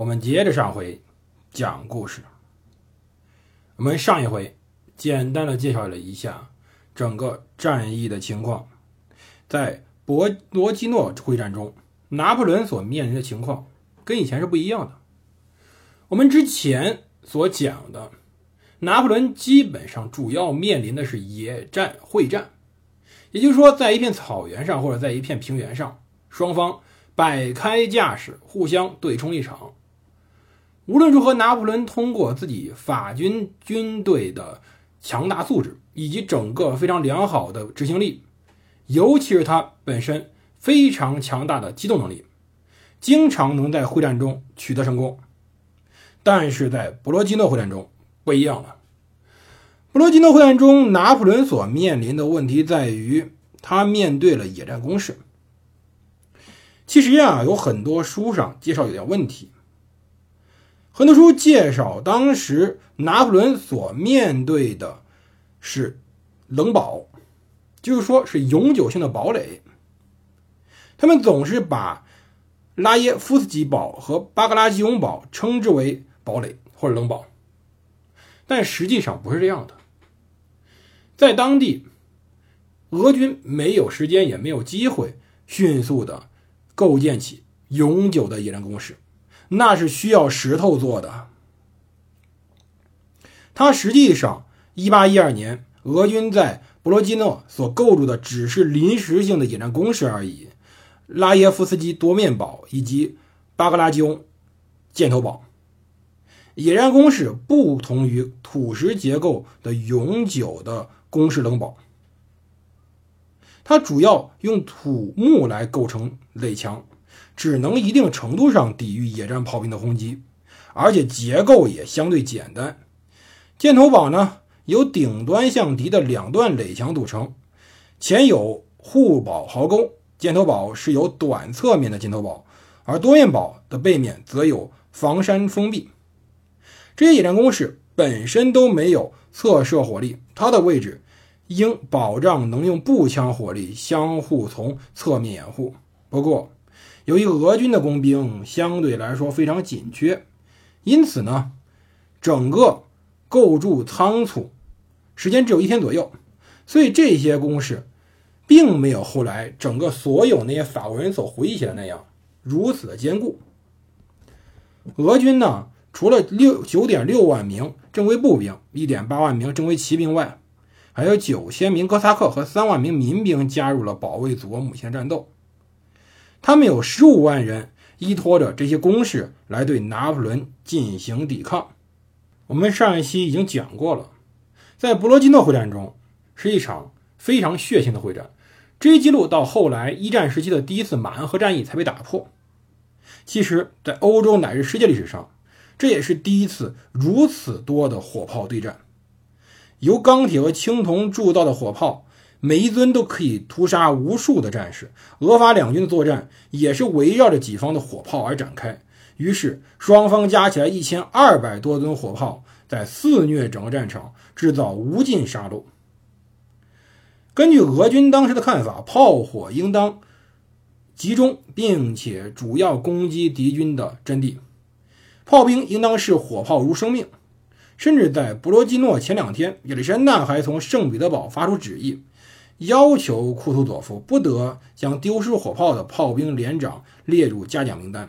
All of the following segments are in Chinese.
我们接着上回讲故事。我们上一回简单的介绍了一下整个战役的情况，在博罗基诺会战中，拿破仑所面临的情况跟以前是不一样的。我们之前所讲的，拿破仑基本上主要面临的是野战会战，也就是说，在一片草原上或者在一片平原上，双方摆开架势，互相对冲一场。无论如何，拿破仑通过自己法军军队的强大素质以及整个非常良好的执行力。尤其是他本身非常强大的机动能力，经常能在会战中取得成功。但是在博罗基诺会战中不一样了。博罗基诺会战中，拿破仑所面临的问题在于他面对了野战攻势。其实呀，有很多书上介绍有点问题。很多书介绍当时拿破仑所面对的是冷堡。就是说，是永久性的堡垒。他们总是把拉耶夫斯基堡和巴格拉基翁堡称之为堡垒或者冷堡，但实际上不是这样的。在当地，俄军没有时间，也没有机会迅速的构建起永久的野战工事，那是需要石头做的。它实际上，一八一二年，俄军在博罗基诺所构筑的只是临时性的野战工事而已，拉耶夫斯基多面堡以及巴格拉基翁箭头堡。野战工事不同于土石结构的永久的工事冷堡，它主要用土木来构成垒墙，只能一定程度上抵御野战炮兵的轰击，而且结构也相对简单。箭头堡呢？由顶端向敌的两段垒墙组成，前有护堡壕沟。箭头堡是有短侧面的箭头堡，而多面堡的背面则有防山封闭。这些野战工事本身都没有侧射火力，它的位置应保障能用步枪火力相互从侧面掩护。不过，由于俄军的工兵相对来说非常紧缺，因此呢，整个构筑仓促。时间只有一天左右，所以这些攻势并没有后来整个所有那些法国人所回忆起来那样如此的坚固。俄军呢，除了六九点六万名正规步兵、一点八万名正规骑兵外，还有九千名哥萨克和三万名民兵加入了保卫祖国母亲的战斗。他们有十五万人依托着这些攻势来对拿破仑进行抵抗。我们上一期已经讲过了。在博罗基诺会战中，是一场非常血腥的会战。这一记录到后来一战时期的第一次马恩河战役才被打破。其实，在欧洲乃至世界历史上，这也是第一次如此多的火炮对战。由钢铁和青铜铸造的火炮，每一尊都可以屠杀无数的战士。俄法两军的作战也是围绕着己方的火炮而展开。于是，双方加起来一千二百多吨火炮。在肆虐整个战场，制造无尽杀戮。根据俄军当时的看法，炮火应当集中，并且主要攻击敌军的阵地。炮兵应当视火炮如生命。甚至在博罗基诺前两天，亚历山大还从圣彼得堡发出旨意，要求库图佐夫不得将丢失火炮的炮兵连长列入嘉奖名单。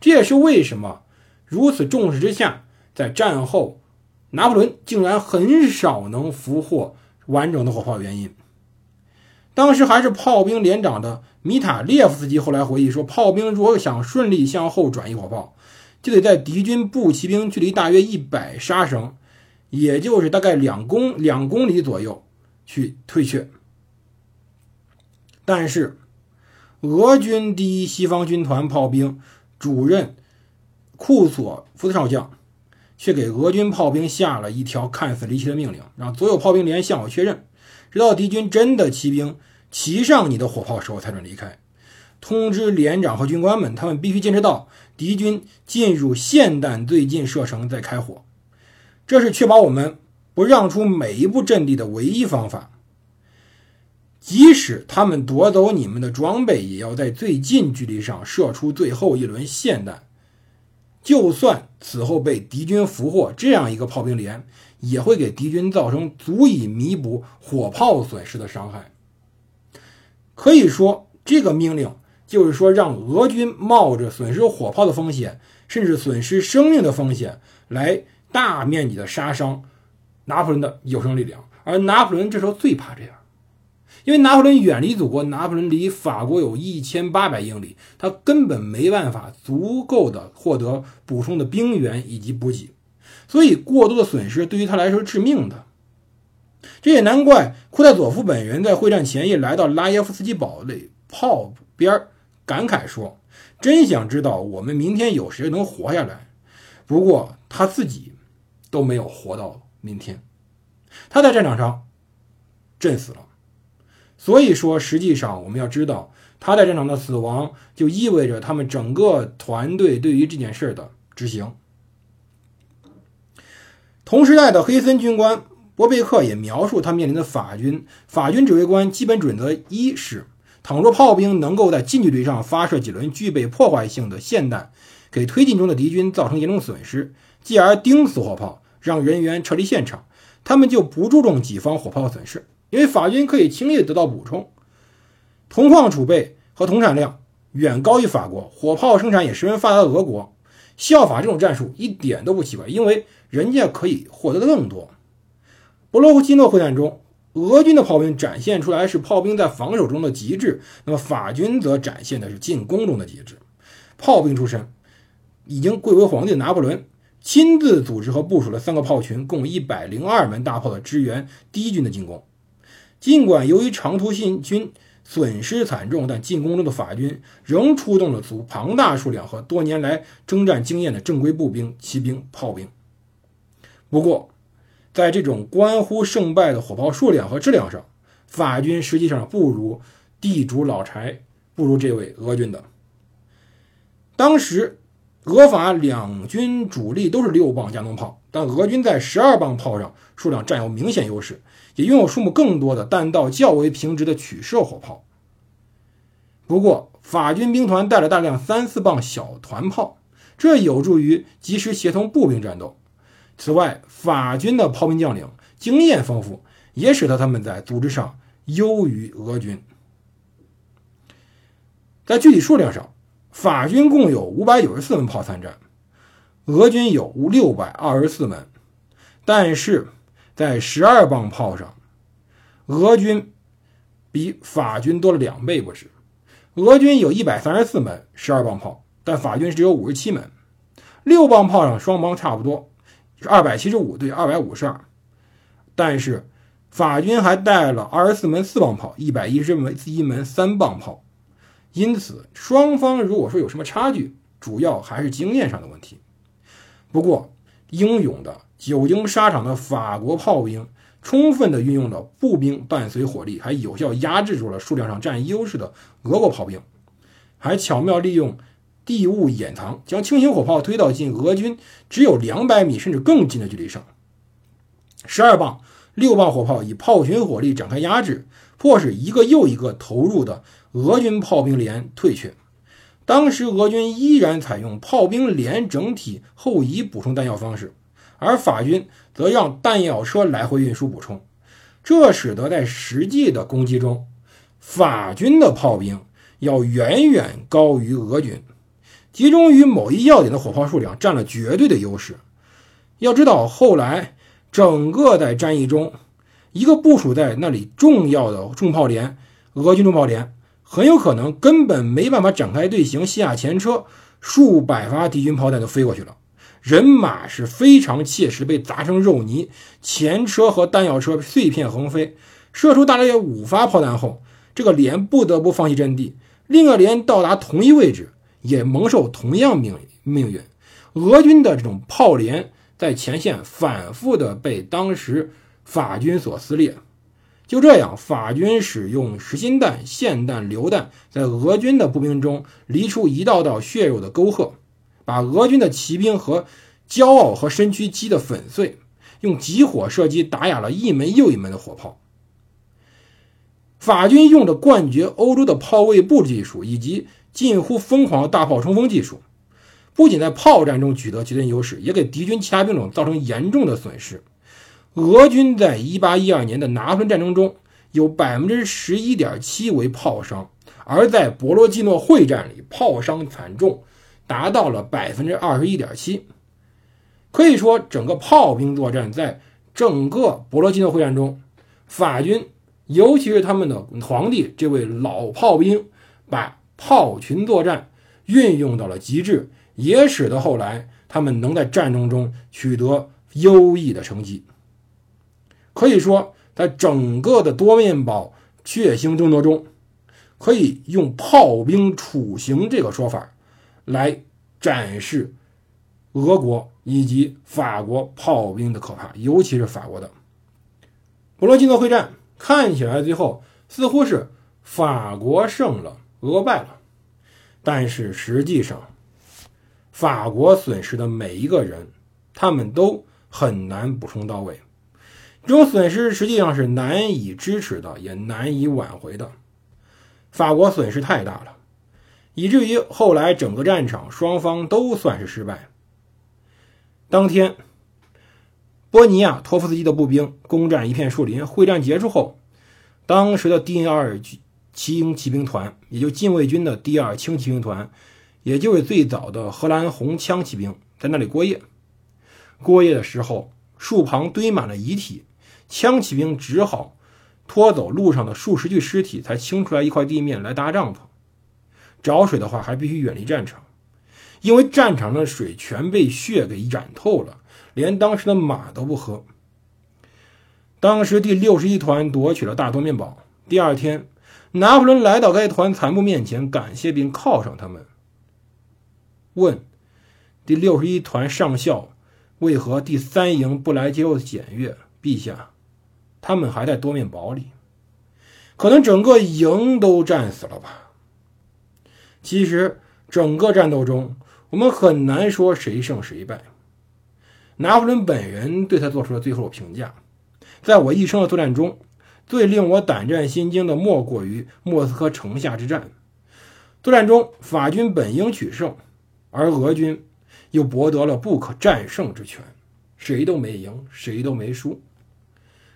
这也是为什么如此重视之下，在战后。拿破仑竟然很少能俘获完整的火炮原因。当时还是炮兵连长的米塔列夫斯基后来回忆说，炮兵如果想顺利向后转移火炮，就得在敌军步骑兵距离大约一百杀绳，也就是大概两公两公里左右去退却。但是，俄军第一西方军团炮兵主任库索夫斯少将却给俄军炮兵下了一条看似离奇的命令，让所有炮兵连向我确认，直到敌军真的骑兵骑上你的火炮时候才准离开。通知连长和军官们，他们必须坚持到敌军进入霰弹最近射程再开火。这是确保我们不让出每一步阵地的唯一方法。即使他们夺走你们的装备，也要在最近距离上射出最后一轮霰弹。就算此后被敌军俘获，这样一个炮兵连也会给敌军造成足以弥补火炮损失的伤害。可以说，这个命令就是说，让俄军冒着损失火炮的风险，甚至损失生命的风险，来大面积的杀伤拿破仑的有生力量。而拿破仑这时候最怕这样。因为拿破仑远离祖国，拿破仑离法国有一千八百英里，他根本没办法足够的获得补充的兵员以及补给，所以过多的损失对于他来说是致命的。这也难怪库泰佐夫本人在会战前夜来到拉耶夫斯基堡垒炮边感慨说：“真想知道我们明天有谁能活下来。”不过他自己都没有活到明天，他在战场上阵死了。所以说，实际上我们要知道，他在战场的死亡就意味着他们整个团队对于这件事的执行。同时代的黑森军官波贝克也描述他面临的法军。法军指挥官基本准则一是：倘若炮兵能够在近距离上发射几轮具备破坏性的霰弹，给推进中的敌军造成严重损失，继而钉死火炮，让人员撤离现场，他们就不注重己方火炮损失。因为法军可以轻易得到补充，铜矿储备和铜产量远高于法国，火炮生产也十分发达的俄国，效法这种战术一点都不奇怪，因为人家可以获得的更多。博洛夫基诺会战中，俄军的炮兵展现出来是炮兵在防守中的极致，那么法军则展现的是进攻中的极致。炮兵出身，已经贵为皇帝的拿破仑亲自组织和部署了三个炮群，共一百零二门大炮的支援敌军的进攻。尽管由于长途行军损失惨重，但进攻中的法军仍出动了足庞大数量和多年来征战经验的正规步兵、骑兵、炮兵。不过，在这种关乎胜败的火炮数量和质量上，法军实际上不如地主老柴，不如这位俄军的。当时，俄法两军主力都是六磅加农炮，但俄军在十二磅炮上数量占有明显优势。也拥有数目更多的弹道较为平直的曲射火炮。不过，法军兵团带了大量三四磅小团炮，这有助于及时协同步兵战斗。此外，法军的炮兵将领经验丰富，也使得他们在组织上优于俄军。在具体数量上，法军共有五百九十四门炮参战，俄军有六百二十四门，但是。在十二磅炮上，俄军比法军多了两倍不止。俄军有一百三十四门十二磅炮，但法军只有五十七门。六磅炮上双方差不多，二百七十五对二百五十二。但是法军还带了二十四门四磅炮，一百一十门一门三磅炮。因此，双方如果说有什么差距，主要还是经验上的问题。不过，英勇的。久经沙场的法国炮兵，充分地运用了步兵伴随火力，还有效压制住了数量上占优势的俄国炮兵，还巧妙利用地雾掩藏，将轻型火炮推到近俄军只有两百米甚至更近的距离上。十二磅、六磅火炮以炮群火力展开压制，迫使一个又一个投入的俄军炮兵连退却。当时俄军依然采用炮兵连整体后移补充弹药方式。而法军则让弹药车来回运输补充，这使得在实际的攻击中，法军的炮兵要远远高于俄军，集中于某一要点的火炮数量占了绝对的优势。要知道，后来整个在战役中，一个部署在那里重要的重炮连，俄军重炮连很有可能根本没办法展开队形卸下前车，数百发敌军炮弹都飞过去了。人马是非常切实被砸成肉泥，前车和弹药车碎片横飞。射出大约五发炮弹后，这个连不得不放弃阵地，另一个连到达同一位置也蒙受同样命命运。俄军的这种炮连在前线反复的被当时法军所撕裂。就这样，法军使用实心弹、霰弹、榴弹，在俄军的步兵中犁出一道道血肉的沟壑，把俄军的骑兵和骄傲和身躯击得粉碎，用集火射击打哑了一门又一门的火炮。法军用着冠绝欧洲的炮位布置技术以及近乎疯狂的大炮冲锋技术，不仅在炮战中取得绝对优势，也给敌军其他兵种造成严重的损失。俄军在1812年的拿破仑战争中有11.7%为炮伤，而在博罗季诺会战里，炮伤惨重，达到了21.7%。可以说，整个炮兵作战在整个博罗季诺会战中，法军。尤其是他们的皇帝这位老炮兵，把炮群作战运用到了极致，也使得后来他们能在战争中取得优异的成绩。可以说，在整个的多面堡血腥争夺中，可以用“炮兵处刑”这个说法来展示俄国以及法国炮兵的可怕，尤其是法国的博罗金诺会战。看起来最后似乎是法国胜了，俄败了，但是实际上，法国损失的每一个人，他们都很难补充到位。这种损失实际上是难以支持的，也难以挽回的。法国损失太大了，以至于后来整个战场双方都算是失败。当天。波尼亚托夫斯基的步兵攻占一片树林。会战结束后，当时的第二轻骑兵团，也就禁卫军的第二轻骑兵团，也就是最早的荷兰红枪骑兵，在那里过夜。过夜的时候，树旁堆满了遗体，枪骑兵只好拖走路上的数十具尸体，才清出来一块地面来搭帐篷。找水的话，还必须远离战场，因为战场上的水全被血给染透了。连当时的马都不喝。当时第六十一团夺取了大多面堡。第二天，拿破仑来到该团残部面前，感谢并犒赏他们，问：“第六十一团上校为何第三营不来接受检阅？”陛下，他们还在多面堡里，可能整个营都战死了吧。其实，整个战斗中，我们很难说谁胜谁败。拿破仑本人对他做出了最后的评价：“在我一生的作战中，最令我胆战心惊的莫过于莫斯科城下之战。作战中，法军本应取胜，而俄军又博得了不可战胜之权，谁都没赢，谁都没输。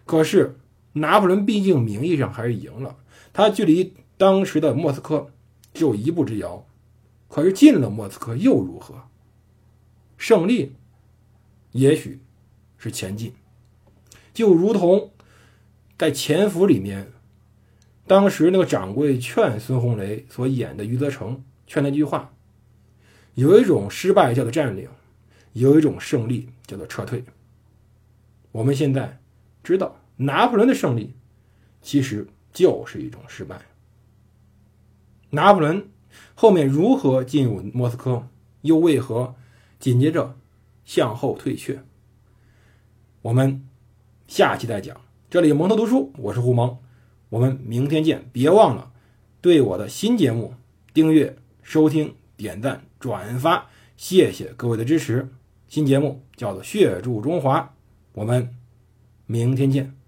可是，拿破仑毕竟名义上还是赢了，他距离当时的莫斯科只有一步之遥。可是，进了莫斯科又如何？胜利？”也许是前进，就如同在《潜伏》里面，当时那个掌柜劝孙红雷所演的余则成劝那句话：有一种失败叫做占领，有一种胜利叫做撤退。我们现在知道，拿破仑的胜利其实就是一种失败。拿破仑后面如何进入莫斯科，又为何紧接着？向后退却，我们下期再讲。这里蒙头读书，我是胡蒙，我们明天见。别忘了对我的新节目订阅、收听、点赞、转发，谢谢各位的支持。新节目叫做《血铸中华》，我们明天见。